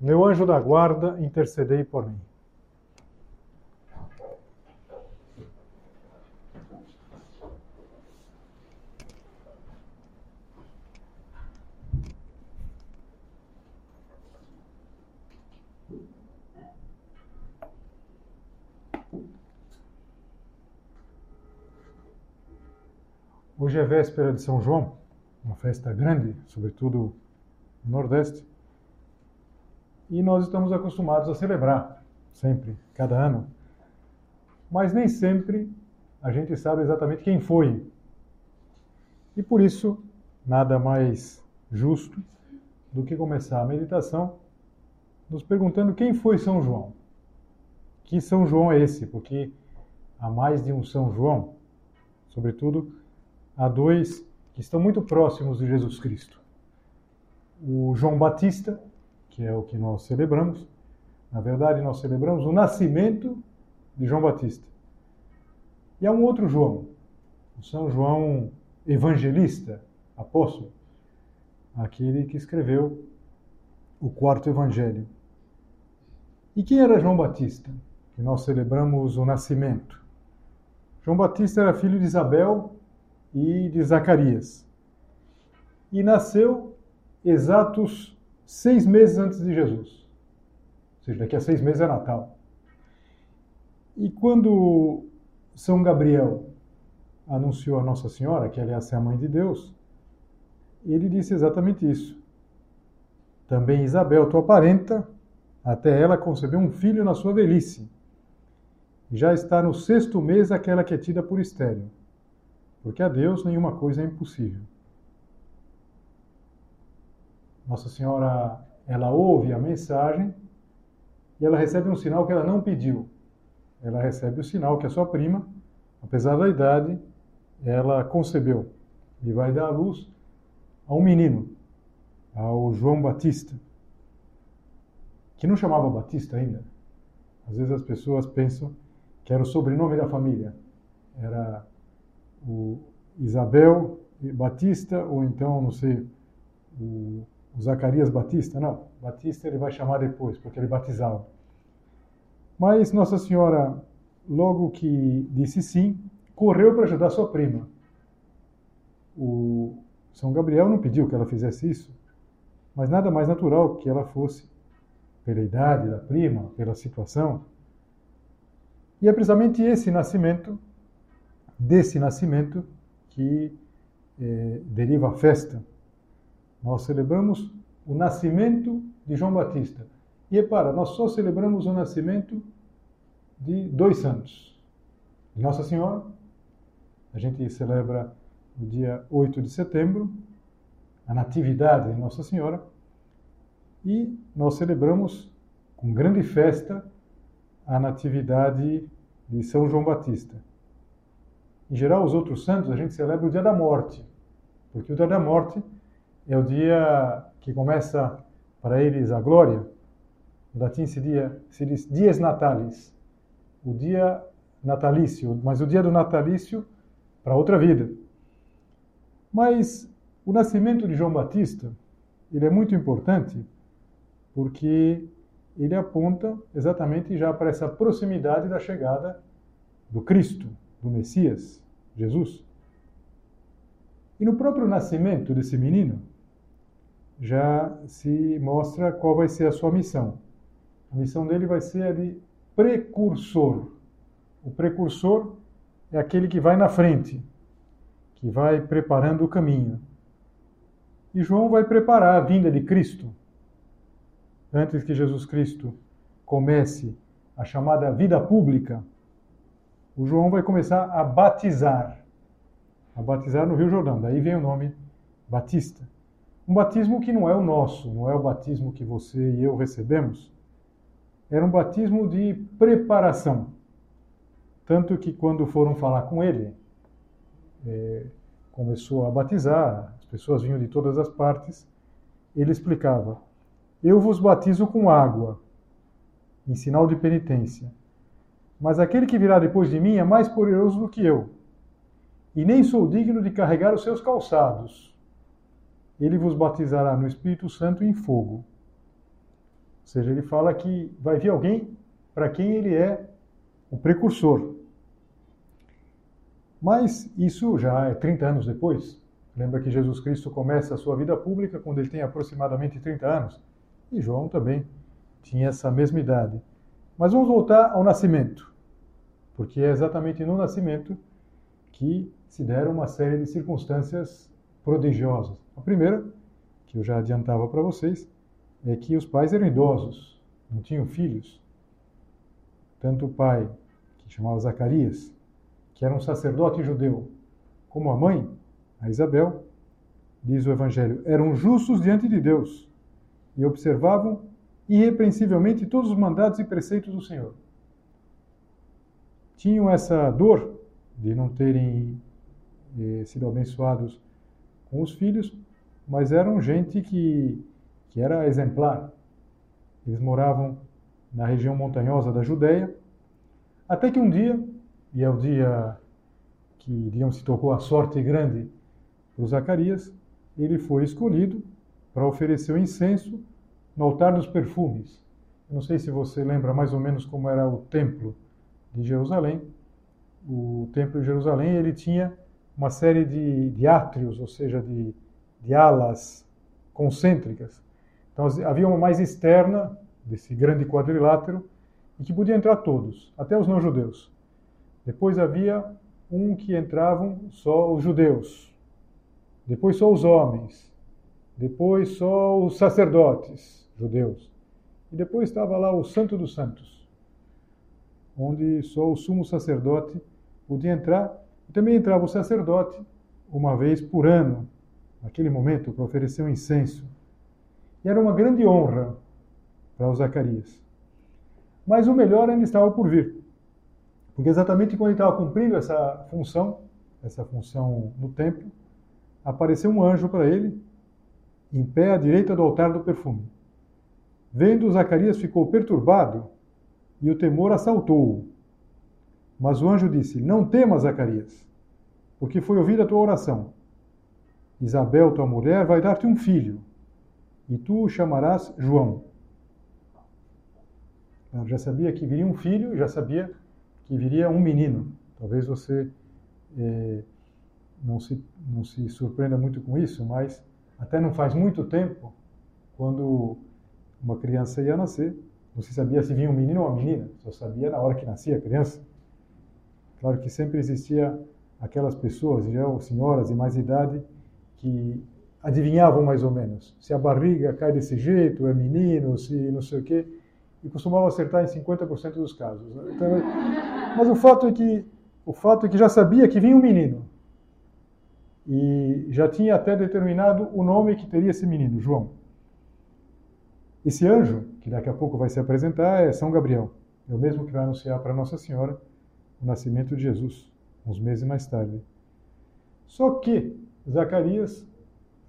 meu anjo da guarda, intercedei por mim. Hoje é véspera de São João, uma festa grande, sobretudo no Nordeste. E nós estamos acostumados a celebrar, sempre, cada ano. Mas nem sempre a gente sabe exatamente quem foi. E por isso, nada mais justo do que começar a meditação nos perguntando quem foi São João. Que São João é esse? Porque há mais de um São João, sobretudo há dois que estão muito próximos de Jesus Cristo. O João Batista, que é o que nós celebramos. Na verdade, nós celebramos o nascimento de João Batista. E há um outro João, o São João Evangelista, apóstolo, aquele que escreveu o quarto evangelho. E quem era João Batista? Que nós celebramos o nascimento. João Batista era filho de Isabel e de Zacarias. E nasceu exatos seis meses antes de Jesus. Ou seja, daqui a seis meses é Natal. E quando São Gabriel anunciou a Nossa Senhora, que aliás é a mãe de Deus, ele disse exatamente isso. Também Isabel, tua parenta, até ela concebeu um filho na sua velhice. Já está no sexto mês aquela que é tida por estéreo, porque a Deus nenhuma coisa é impossível. Nossa Senhora, ela ouve a mensagem e ela recebe um sinal que ela não pediu. Ela recebe o sinal que a sua prima, apesar da idade, ela concebeu e vai dar à luz a um menino, ao João Batista, que não chamava Batista ainda. Às vezes as pessoas pensam que era o sobrenome da família. Era o Isabel Batista, ou então, não sei, o Zacarias Batista, não, Batista ele vai chamar depois, porque ele batizava. Mas Nossa Senhora, logo que disse sim, correu para ajudar sua prima. O São Gabriel não pediu que ela fizesse isso, mas nada mais natural que ela fosse, pela idade da prima, pela situação. E é precisamente esse nascimento, desse nascimento, que eh, deriva a festa nós celebramos o nascimento de João Batista. E repara, nós só celebramos o nascimento de dois santos. Nossa Senhora, a gente celebra no dia 8 de setembro, a Natividade de Nossa Senhora, e nós celebramos com grande festa a Natividade de São João Batista. Em geral, os outros santos a gente celebra o dia da morte, porque o dia da morte é o dia que começa para eles a glória. Em latim se, dia, se diz dies natalis, o dia natalício, mas o dia do natalício para outra vida. Mas o nascimento de João Batista, ele é muito importante porque ele aponta exatamente já para essa proximidade da chegada do Cristo, do Messias, Jesus. E no próprio nascimento desse menino, já se mostra qual vai ser a sua missão. A missão dele vai ser a de precursor. O precursor é aquele que vai na frente, que vai preparando o caminho. E João vai preparar a vinda de Cristo. Antes que Jesus Cristo comece a chamada vida pública, o João vai começar a batizar. A batizar no Rio Jordão. Daí vem o nome Batista. Um batismo que não é o nosso, não é o batismo que você e eu recebemos, era um batismo de preparação. Tanto que quando foram falar com ele, é, começou a batizar, as pessoas vinham de todas as partes, ele explicava: Eu vos batizo com água, em sinal de penitência. Mas aquele que virá depois de mim é mais poderoso do que eu, e nem sou digno de carregar os seus calçados. Ele vos batizará no Espírito Santo e em fogo. Ou seja, ele fala que vai vir alguém para quem ele é o precursor. Mas isso já é 30 anos depois. Lembra que Jesus Cristo começa a sua vida pública quando ele tem aproximadamente 30 anos. E João também tinha essa mesma idade. Mas vamos voltar ao nascimento, porque é exatamente no nascimento que se deram uma série de circunstâncias prodigiosas. A primeira, que eu já adiantava para vocês, é que os pais eram idosos, não tinham filhos. Tanto o pai, que chamava Zacarias, que era um sacerdote judeu, como a mãe, a Isabel, diz o Evangelho, eram justos diante de Deus e observavam irrepreensivelmente todos os mandatos e preceitos do Senhor. Tinham essa dor de não terem eh, sido abençoados com os filhos, mas eram gente que, que era exemplar. Eles moravam na região montanhosa da Judéia, até que um dia, e é o dia que, digamos, se tocou a sorte grande para Zacarias, ele foi escolhido para oferecer o incenso no altar dos perfumes. Eu não sei se você lembra mais ou menos como era o templo de Jerusalém. O templo de Jerusalém ele tinha uma série de, de átrios, ou seja, de, de alas concêntricas. Então havia uma mais externa desse grande quadrilátero em que podiam entrar todos, até os não-judeus. Depois havia um que entravam só os judeus, depois só os homens, depois só os sacerdotes, judeus. E depois estava lá o Santo dos Santos, onde só o sumo sacerdote podia entrar. E também entrava o sacerdote uma vez por ano, naquele momento, para oferecer um incenso. E era uma grande honra para o Zacarias. Mas o melhor ainda estava por vir. Porque exatamente quando ele estava cumprindo essa função, essa função no templo, apareceu um anjo para ele, em pé à direita do altar do perfume. Vendo, Zacarias ficou perturbado e o temor assaltou-o. Mas o anjo disse: Não temas, Zacarias, porque foi ouvida a tua oração. Isabel, tua mulher, vai dar-te um filho, e tu o chamarás João. Eu já sabia que viria um filho, já sabia que viria um menino. Talvez você é, não, se, não se surpreenda muito com isso, mas até não faz muito tempo, quando uma criança ia nascer, não se sabia se vinha um menino ou uma menina, só sabia na hora que nascia a criança. Claro que sempre existia aquelas pessoas, já senhoras de mais idade, que adivinhavam mais ou menos se a barriga cai desse jeito, é menino, se não sei o quê, e costumavam acertar em 50% dos casos. Né? Então, mas o fato é que o fato é que já sabia que vinha um menino e já tinha até determinado o nome que teria esse menino, João. Esse anjo, que daqui a pouco vai se apresentar, é São Gabriel. É o mesmo que vai anunciar para Nossa Senhora o nascimento de Jesus, uns meses mais tarde. Só que Zacarias,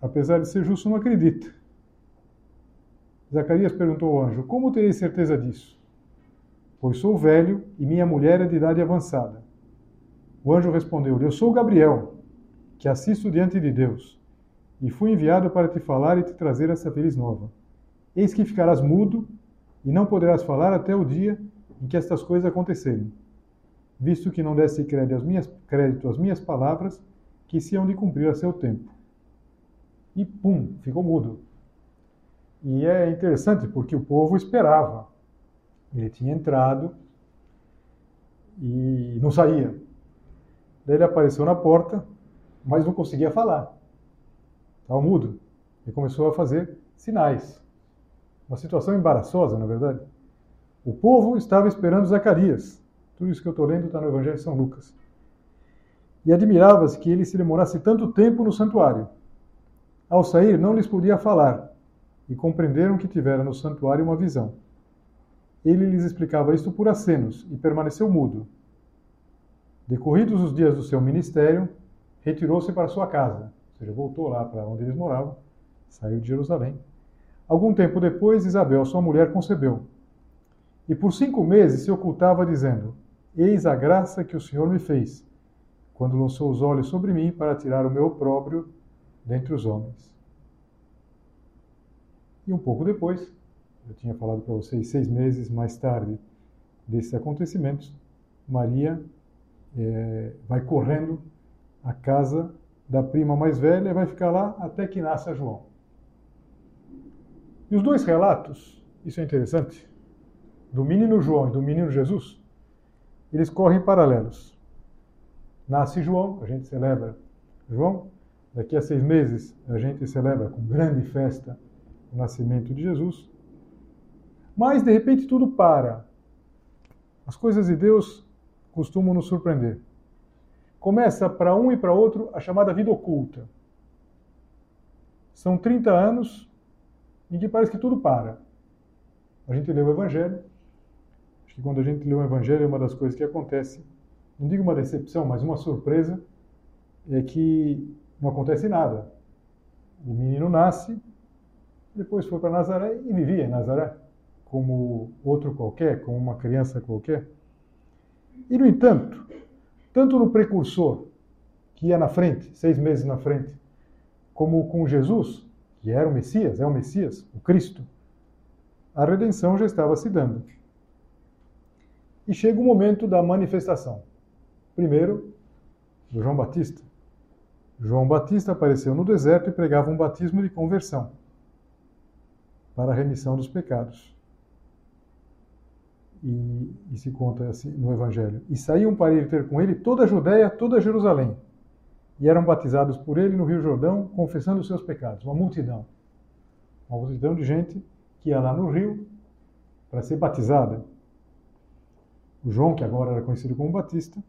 apesar de ser justo, não acredita. Zacarias perguntou ao anjo: Como terei certeza disso? Pois sou velho e minha mulher é de idade avançada. O anjo respondeu-lhe: Eu sou Gabriel, que assisto diante de Deus, e fui enviado para te falar e te trazer essa feliz nova. Eis que ficarás mudo e não poderás falar até o dia em que estas coisas acontecerem, visto que não desse crédito às minhas, crédito às minhas palavras, que se hão de cumprir a seu tempo. E pum, ficou mudo. E é interessante porque o povo esperava. Ele tinha entrado e não saía. Daí ele apareceu na porta, mas não conseguia falar. Estava mudo. E começou a fazer sinais. Uma situação embaraçosa, na verdade. O povo estava esperando Zacarias. Tudo isso que eu estou lendo está no Evangelho de São Lucas. E admirava-se que ele se demorasse tanto tempo no santuário. Ao sair, não lhes podia falar, e compreenderam que tivera no santuário uma visão. ele lhes explicava isto por acenos e permaneceu mudo. Decorridos os dias do seu ministério, retirou-se para sua casa, ou seja, voltou lá para onde eles moravam, saiu de Jerusalém. Algum tempo depois, Isabel, sua mulher, concebeu. E por cinco meses se ocultava, dizendo: Eis a graça que o Senhor me fez, quando lançou os olhos sobre mim para tirar o meu próprio dentre os homens. E um pouco depois, eu tinha falado para vocês, seis meses mais tarde desses acontecimentos, Maria é, vai correndo à casa da prima mais velha e vai ficar lá até que nasça João. E os dois relatos, isso é interessante, do menino João e do menino Jesus, eles correm paralelos. Nasce João, a gente celebra João, daqui a seis meses a gente celebra com grande festa o nascimento de Jesus. Mas de repente tudo para. As coisas de Deus costumam nos surpreender. Começa para um e para outro a chamada vida oculta. São 30 anos em que parece que tudo para. A gente lê o Evangelho. Acho que quando a gente lê o Evangelho, uma das coisas que acontece, não digo uma decepção, mas uma surpresa, é que não acontece nada. O menino nasce, depois foi para Nazaré e vivia em Nazaré, como outro qualquer, como uma criança qualquer. E, no entanto, tanto no precursor, que ia na frente, seis meses na frente, como com Jesus, que era o Messias, é o Messias, o Cristo, a redenção já estava se dando. E chega o momento da manifestação. Primeiro, do João Batista. João Batista apareceu no deserto e pregava um batismo de conversão para a remissão dos pecados. E, e, se conta assim no Evangelho. E saíam para ir ter com ele toda a Judéia, toda Jerusalém. E eram batizados por ele no Rio Jordão, confessando os seus pecados. Uma multidão. Uma multidão de gente que ia lá no rio para ser batizada. O João, que agora era conhecido como Batista,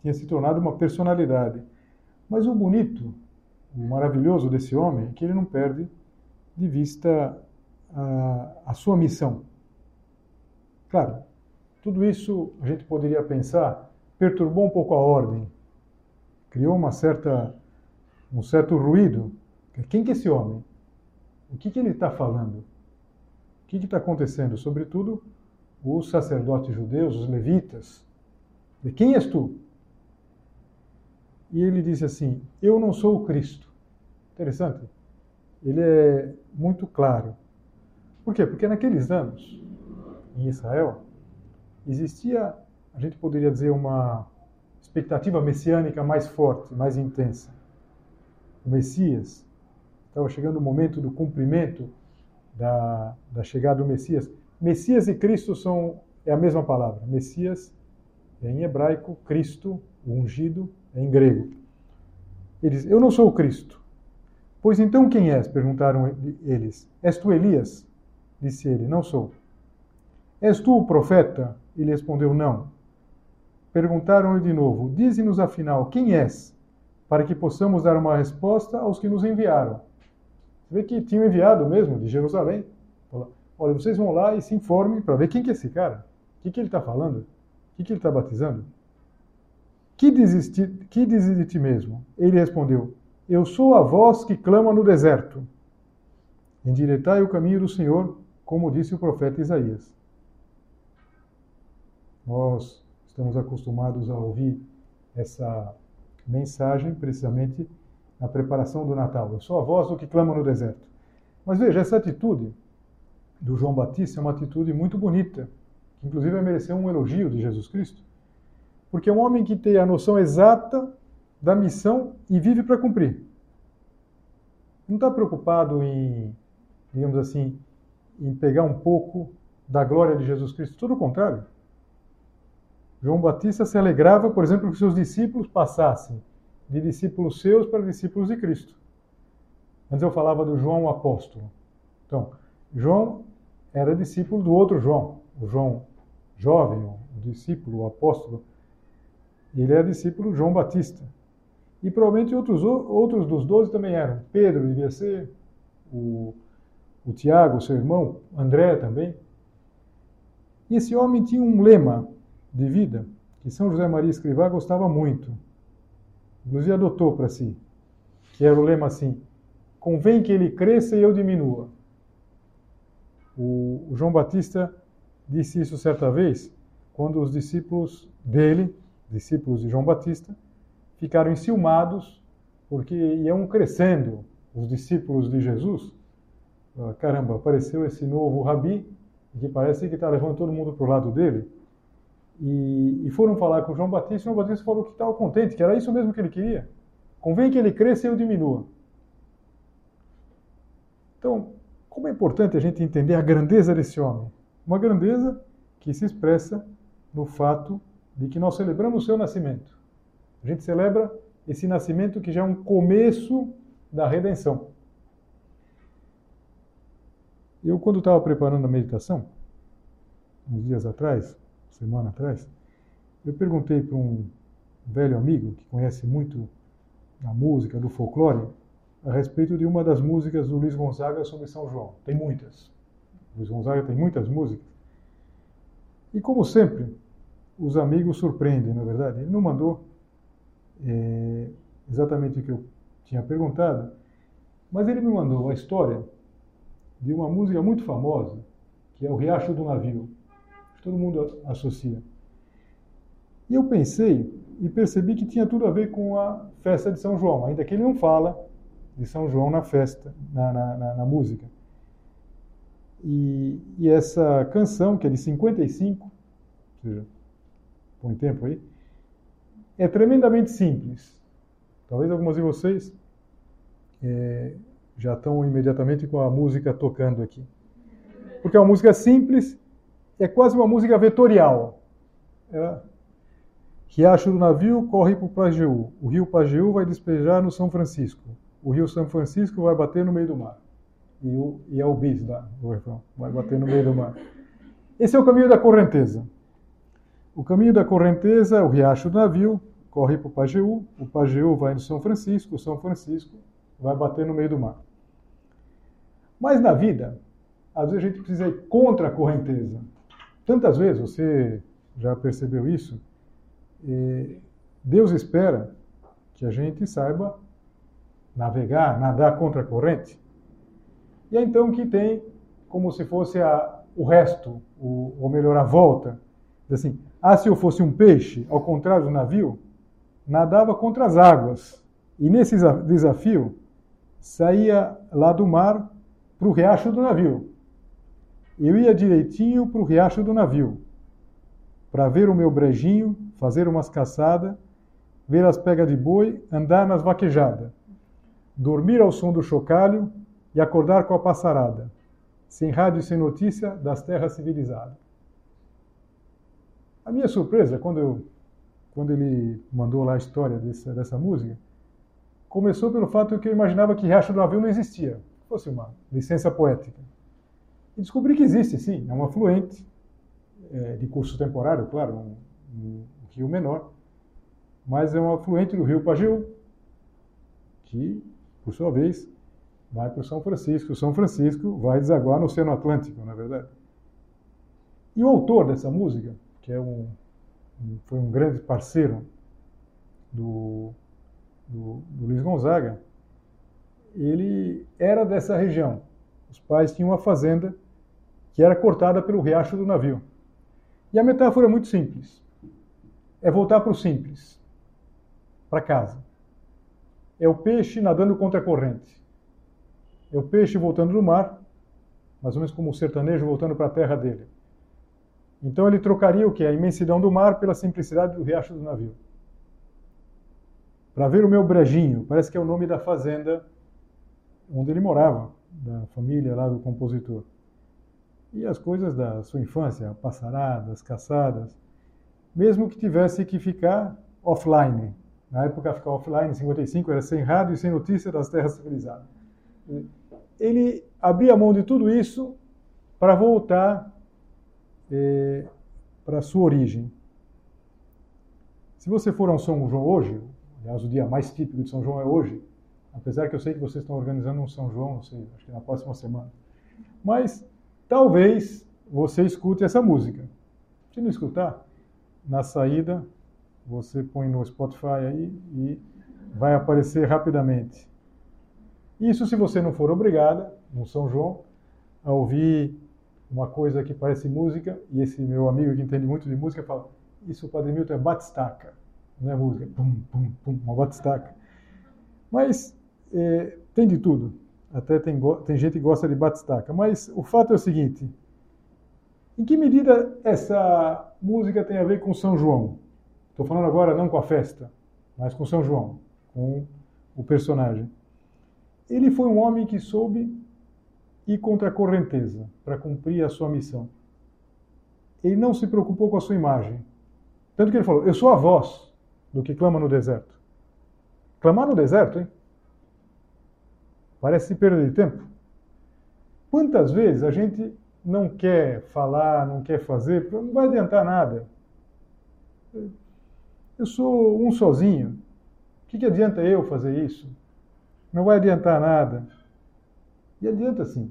tinha se tornado uma personalidade. Mas o bonito, o maravilhoso desse homem é que ele não perde de vista a, a sua missão. Claro, tudo isso a gente poderia pensar perturbou um pouco a ordem, criou uma certa, um certo ruído. Quem que é esse homem? O que, que ele está falando? O que está acontecendo? Sobretudo os sacerdotes judeus, os levitas. De quem és tu? E ele disse assim: Eu não sou o Cristo. Interessante. Ele é muito claro. Por quê? Porque naqueles anos, em Israel, existia, a gente poderia dizer, uma expectativa messiânica mais forte, mais intensa. O Messias estava chegando o momento do cumprimento da, da chegada do Messias. Messias e Cristo são é a mesma palavra. Messias é em hebraico, Cristo, o ungido, em grego. Ele diz: Eu não sou o Cristo. Pois então quem és? perguntaram eles. És tu Elias? Disse ele: Não sou. És tu o profeta? Ele respondeu: Não. Perguntaram-lhe de novo: Dize-nos afinal quem és, para que possamos dar uma resposta aos que nos enviaram. Você vê que tinham enviado mesmo de Jerusalém. Olha, vocês vão lá e se informem para ver quem que é esse cara. O que, que ele está falando? O que, que ele está batizando? Que que dizes de ti mesmo? Ele respondeu: Eu sou a voz que clama no deserto. Endireitai o caminho do Senhor, como disse o profeta Isaías. Nós estamos acostumados a ouvir essa mensagem precisamente na preparação do Natal. Eu sou a voz do que clama no deserto. Mas veja, essa atitude do João Batista é uma atitude muito bonita, que inclusive vai merecer um elogio de Jesus Cristo. Porque é um homem que tem a noção exata da missão e vive para cumprir. Não está preocupado em, digamos assim, em pegar um pouco da glória de Jesus Cristo. Tudo o contrário. João Batista se alegrava, por exemplo, que seus discípulos passassem de discípulos seus para discípulos de Cristo. Antes eu falava do João apóstolo. Então, João era discípulo do outro João, o João jovem, o discípulo, o apóstolo ele era discípulo de João Batista. E provavelmente outros, outros dos doze também eram. Pedro devia ser, o, o Tiago, seu irmão, André também. E esse homem tinha um lema de vida que São José Maria Escrivá gostava muito. Inclusive adotou para si, que era o lema assim: convém que ele cresça e eu diminua. O, o João Batista disse isso certa vez, quando os discípulos dele, discípulos de João Batista, ficaram enciumados porque iam crescendo os discípulos de Jesus. Ah, caramba, apareceu esse novo rabi que parece que está levando todo mundo para o lado dele. E, e, foram falar com João Batista, João Batista falou que estava contente, que era isso mesmo que ele queria. Convém que ele cresça e eu diminua. Então, como é importante a gente entender a grandeza desse homem. Uma grandeza que se expressa no fato de que nós celebramos o seu nascimento. A gente celebra esse nascimento que já é um começo da redenção. Eu, quando estava preparando a meditação, uns dias atrás, semana atrás, eu perguntei para um velho amigo que conhece muito a música, do folclore, a respeito de uma das músicas do Luiz Gonzaga sobre São João. Tem muitas. Luiz Gonzaga tem muitas músicas. E como sempre, os amigos surpreendem, na é verdade. Ele não mandou é, exatamente o que eu tinha perguntado, mas ele me mandou a história de uma música muito famosa, que é o Riacho do Navio. Todo mundo associa. E eu pensei e percebi que tinha tudo a ver com a festa de São João, ainda que ele não fala de São João na festa, na, na, na, na música. E, e, essa canção, que é de 55, ou seja, põe tempo aí, é tremendamente simples. Talvez alguns de vocês é, já estão imediatamente com a música tocando aqui. Porque é uma música simples, é quase uma música vetorial. É, Riacho do navio corre para o Pajeú. O rio Pajeú vai despejar no São Francisco. O rio São Francisco vai bater no meio do mar. E, o, e é o bis lá, refrão. Vai bater no meio do mar. Esse é o caminho da correnteza. O caminho da correnteza é o riacho do navio, corre para o Pajeú. O Pajeú vai no São Francisco. O São Francisco vai bater no meio do mar. Mas na vida, às vezes a gente precisa ir contra a correnteza. Tantas vezes, você já percebeu isso? Deus espera que a gente saiba navegar, nadar contra a corrente. E é então que tem como se fosse a, o resto, o, ou melhor, a volta. Assim, ah, se eu fosse um peixe, ao contrário do navio, nadava contra as águas. E nesse desafio, saía lá do mar para o riacho do navio. Eu ia direitinho para o riacho do navio, para ver o meu brejinho, fazer umas caçadas, ver as pegas de boi, andar nas vaquejadas, dormir ao som do chocalho e acordar com a passarada, sem rádio e sem notícia das terras civilizadas. A minha surpresa, quando, eu, quando ele mandou lá a história dessa, dessa música, começou pelo fato que eu imaginava que Riacho do Navio não existia fosse uma licença poética. E descobri que existe, sim, é um afluente é, de curso temporário, claro, um, um, rio menor, mas é um afluente do rio Pajeú, que, por sua vez, vai para o São Francisco. O São Francisco vai desaguar no Oceano Atlântico, na é verdade. E o autor dessa música, que é um, foi um grande parceiro do, do, do Luiz Gonzaga, ele era dessa região. Os pais tinham uma fazenda que era cortada pelo riacho do navio. E a metáfora é muito simples. É voltar para o simples, para casa. É o peixe nadando contra a corrente. É o peixe voltando do mar, mais ou menos como o sertanejo voltando para a terra dele. Então ele trocaria o que? A imensidão do mar pela simplicidade do riacho do navio. Para ver o meu brejinho, parece que é o nome da fazenda onde ele morava, da família lá do compositor. E as coisas da sua infância, passaradas, caçadas, mesmo que tivesse que ficar offline. Na época, ficar offline, em 55, era sem rádio e sem notícia das terras civilizadas. Ele abria mão de tudo isso para voltar é, para sua origem. Se você for a São João hoje, aliás, o dia mais típico de São João é hoje, Apesar que eu sei que vocês estão organizando um São João, não sei, acho que na próxima semana. Mas talvez você escute essa música. Se não escutar, na saída você põe no Spotify aí e vai aparecer rapidamente. Isso se você não for obrigada, no São João, a ouvir uma coisa que parece música, e esse meu amigo que entende muito de música fala, isso, Padre Milton, é batistaca, não é música, pum, pum, pum, uma batistaca. Mas é, tem de tudo, até tem, tem gente que gosta de batistaca, mas o fato é o seguinte, em que medida essa música tem a ver com São João? Estou falando agora não com a festa, mas com São João, com o personagem. Ele foi um homem que soube ir contra a correnteza para cumprir a sua missão. Ele não se preocupou com a sua imagem. Tanto que ele falou: Eu sou a voz do que clama no deserto. Clamar no deserto, hein? Parece perda de tempo. Quantas vezes a gente não quer falar, não quer fazer, não vai adiantar nada. Eu sou um sozinho. O que, que adianta eu fazer isso? Não vai adiantar nada. E adianta sim.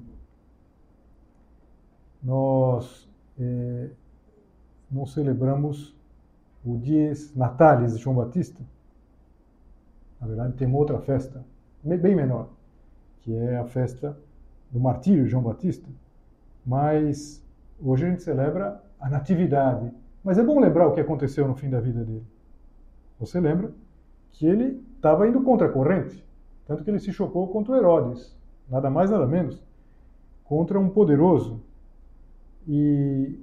Nós é, não celebramos o Dies Natalis de João Batista. Na verdade, tem uma outra festa, bem menor, que é a festa do martírio de João Batista. Mas hoje a gente celebra a natividade. Mas é bom lembrar o que aconteceu no fim da vida dele. Você lembra que ele estava indo contra a corrente, tanto que ele se chocou contra Herodes, nada mais nada menos, contra um poderoso. E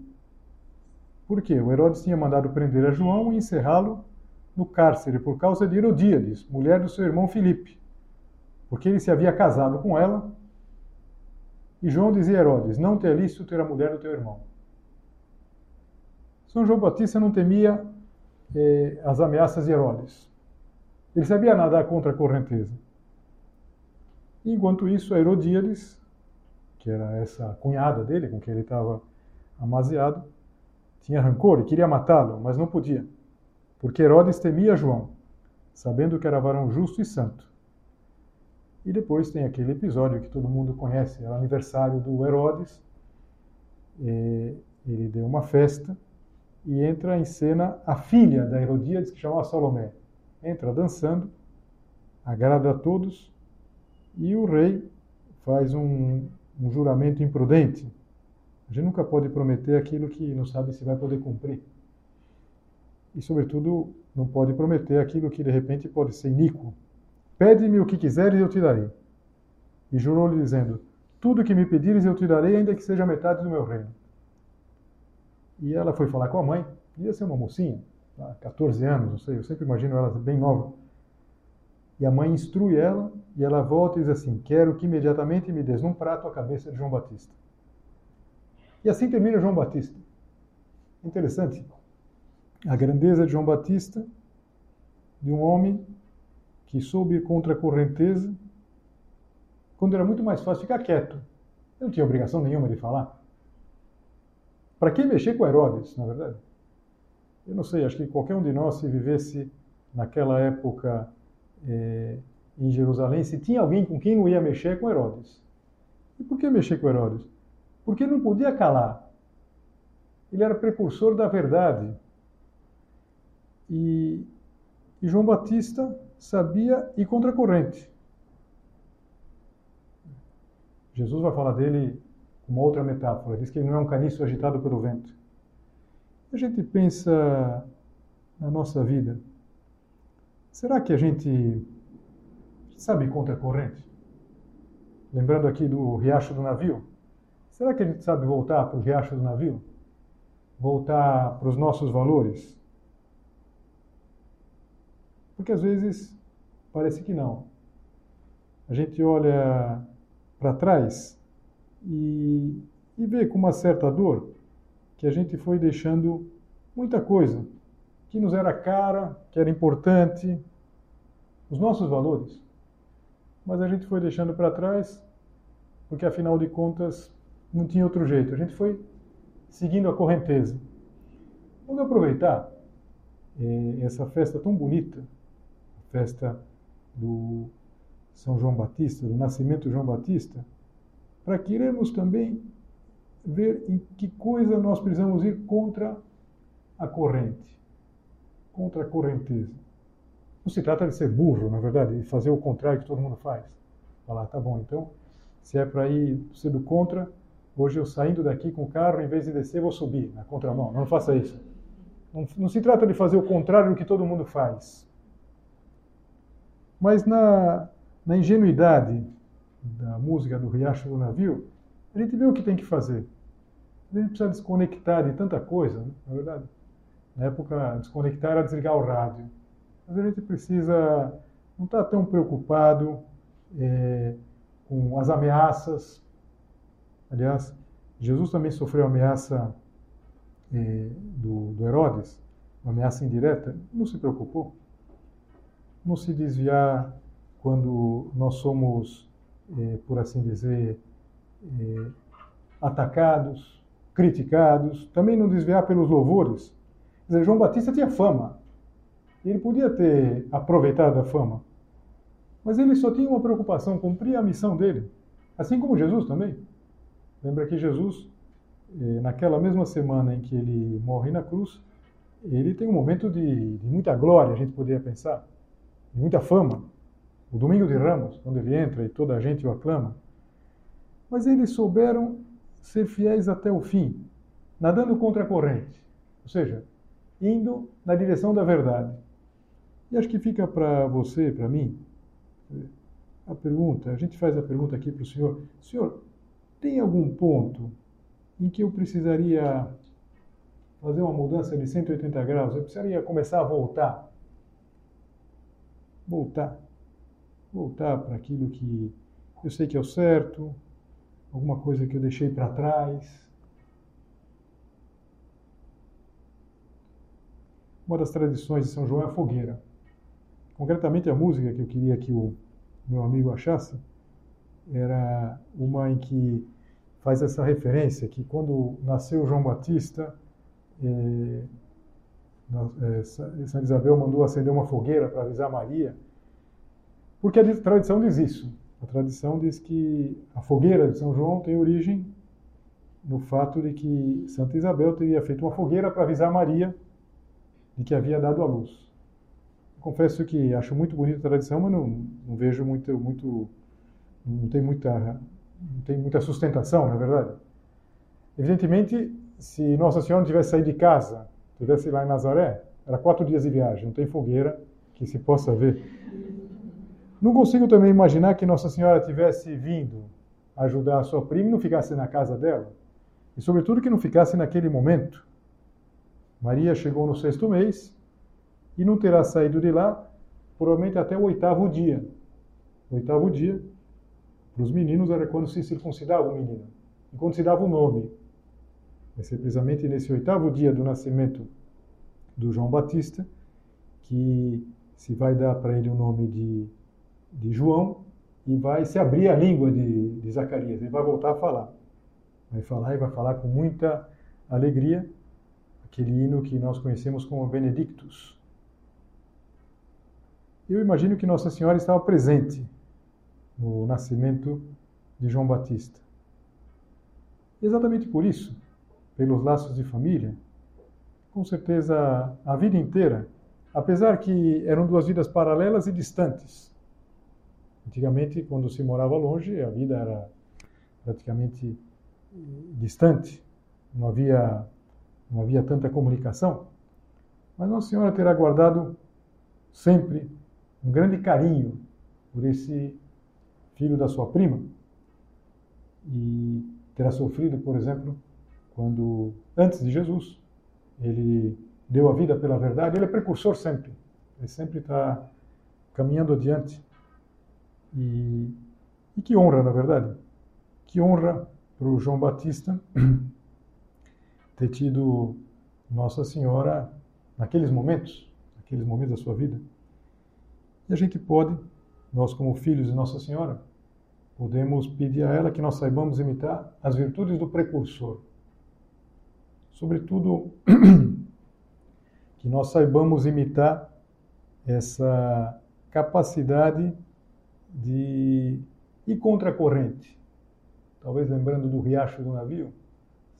por quê? O Herodes tinha mandado prender a João e encerrá-lo no cárcere por causa de Herodíades, mulher do seu irmão Filipe, porque ele se havia casado com ela e João dizia a Herodes: Não te é lícito ter a mulher do teu irmão. São João Batista não temia eh, as ameaças de Herodes. Ele sabia nadar contra a correnteza. Enquanto isso, Herodíades, que era essa cunhada dele, com quem ele estava amaziado, tinha rancor e queria matá-lo, mas não podia, porque Herodes temia João, sabendo que era varão justo e santo. E depois tem aquele episódio que todo mundo conhece, o aniversário do Herodes. ele deu uma festa e entra em cena a filha da Herodíades, que chamava Salomé. Entra dançando, agrada a todos e o rei faz um, um juramento imprudente. A gente nunca pode prometer aquilo que não sabe se vai poder cumprir. E, sobretudo, não pode prometer aquilo que de repente pode ser iníquo. Pede-me o que quiseres e eu te darei. E jurou-lhe, dizendo: Tudo que me pedires eu te darei, ainda que seja metade do meu reino. E ela foi falar com a mãe, ia ser uma mocinha, 14 anos, não sei, eu sempre imagino ela bem nova. E a mãe instrui ela, e ela volta e diz assim: Quero que imediatamente me des num prato a cabeça de João Batista. E assim termina João Batista. Interessante. A grandeza de João Batista, de um homem que soube contra a correnteza, quando era muito mais fácil ficar quieto. Eu não tinha obrigação nenhuma de falar. Para que mexer com Herodes, na verdade? Eu não sei, acho que qualquer um de nós, se vivesse naquela época é, em Jerusalém, se tinha alguém com quem não ia mexer com Herodes. E por que mexer com Herodes? Porque não podia calar. Ele era precursor da verdade. E, e João Batista sabia ir contra a corrente. Jesus vai falar dele com uma outra metáfora. Diz que ele não é um caniço agitado pelo vento. A gente pensa na nossa vida. Será que a gente sabe contra a corrente? Lembrando aqui do riacho do navio. Será que a gente sabe voltar para o riacho do navio? Voltar para os nossos valores? Porque às vezes parece que não. A gente olha para trás e, e vê com uma certa dor que a gente foi deixando muita coisa que nos era cara, que era importante, os nossos valores. Mas a gente foi deixando para trás porque afinal de contas não tinha outro jeito. A gente foi seguindo a correnteza. Vamos aproveitar eh, essa festa tão bonita, a festa do São João Batista, do nascimento de João Batista, para querermos também ver em que coisa nós precisamos ir contra a corrente, contra a correnteza. Não se trata de ser burro, na verdade, de fazer o contrário que todo mundo faz. Falar, tá bom, então, se é para ir sendo contra, hoje eu saindo daqui com o carro, em vez de descer, vou subir na contramão. Não faça isso. Não, não se trata de fazer o contrário do que todo mundo faz. Mas na, na ingenuidade da música do Riacho do Navio, a gente vê o que tem que fazer. A gente precisa desconectar de tanta coisa, né? na verdade. Na época, desconectar era desligar o rádio. Mas a gente precisa não estar tá tão preocupado é, com as ameaças. Aliás, Jesus também sofreu ameaça é, do, do Herodes, uma ameaça indireta. Não se preocupou. Não se desviar quando nós somos, é, por assim dizer, é, atacados, criticados. Também não desviar pelos louvores. Dizer, João Batista tinha fama. Ele podia ter aproveitado a fama. Mas ele só tinha uma preocupação, cumprir a missão dele. Assim como Jesus também. Lembra que Jesus, eh, naquela mesma semana em que ele morre na cruz, ele tem um momento de, de muita glória, a gente poderia pensar, de muita fama. O domingo de Ramos, quando ele entra e toda a gente o aclama. Mas eles souberam ser fiéis até o fim, nadando contra a corrente. Ou seja, indo na direção da verdade. E acho que fica para você, para mim, a pergunta, a gente faz a pergunta aqui para o senhor, senhor, tem algum ponto em que eu precisaria fazer uma mudança de 180 graus? Eu precisaria começar a voltar? Voltar. Voltar para aquilo que eu sei que é o certo, alguma coisa que eu deixei para trás. Uma das tradições de São João é a fogueira. Concretamente, a música que eu queria que o meu amigo achasse era uma em que faz essa referência que quando nasceu João Batista, eh, eh, Santa Isabel mandou acender uma fogueira para avisar Maria, porque a tradição diz isso. A tradição diz que a fogueira de São João tem origem no fato de que Santa Isabel teria feito uma fogueira para avisar Maria de que havia dado à luz. Confesso que acho muito bonita a tradição, mas não, não vejo muito, muito, não tem muita, não tem muita sustentação, na é verdade. Evidentemente, se Nossa Senhora tivesse saído de casa, estivesse lá em Nazaré, era quatro dias de viagem, não tem fogueira que se possa ver. Não consigo também imaginar que Nossa Senhora tivesse vindo ajudar a sua prima e não ficasse na casa dela. E, sobretudo, que não ficasse naquele momento. Maria chegou no sexto mês e não terá saído de lá provavelmente até o oitavo dia. O oitavo dia, para os meninos, era quando se circuncidava o menino. E quando se dava o nome. Vai ser precisamente nesse oitavo dia do nascimento do João Batista que se vai dar para ele o nome de, de João e vai se abrir a língua de, de Zacarias. Ele vai voltar a falar. Vai falar e vai falar com muita alegria aquele hino que nós conhecemos como Benedictus. Eu imagino que Nossa Senhora estava presente no nascimento de João Batista. Exatamente por isso, pelos laços de família, com certeza a vida inteira, apesar que eram duas vidas paralelas e distantes. Antigamente, quando se morava longe, a vida era praticamente distante, não havia não havia tanta comunicação, mas Nossa Senhora terá guardado sempre um grande carinho por esse filho da sua prima e terá sofrido, por exemplo, quando antes de Jesus ele deu a vida pela verdade, ele é precursor sempre, ele sempre está caminhando adiante. E, e que honra, na verdade, que honra para o João Batista ter tido Nossa Senhora naqueles momentos, naqueles momentos da sua vida. E a gente pode, nós como filhos de Nossa Senhora, podemos pedir a ela que nós saibamos imitar as virtudes do precursor. Sobretudo, que nós saibamos imitar essa capacidade de ir contra a corrente. Talvez lembrando do riacho do navio,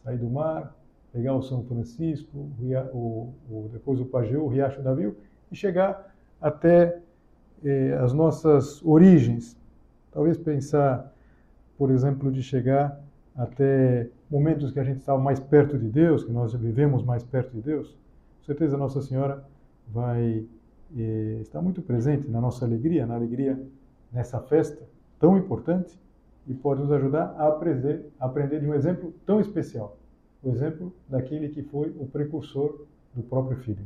sair do mar, pegar o São Francisco, o, o, depois o Pajeú, o Riacho da Vil, e chegar até eh, as nossas origens. Talvez pensar, por exemplo, de chegar até momentos que a gente estava mais perto de Deus, que nós vivemos mais perto de Deus. Com certeza Nossa Senhora vai eh, estar muito presente na nossa alegria, na alegria nessa festa tão importante e pode nos ajudar a aprender, a aprender de um exemplo tão especial, o exemplo daquele que foi o precursor do próprio Filho.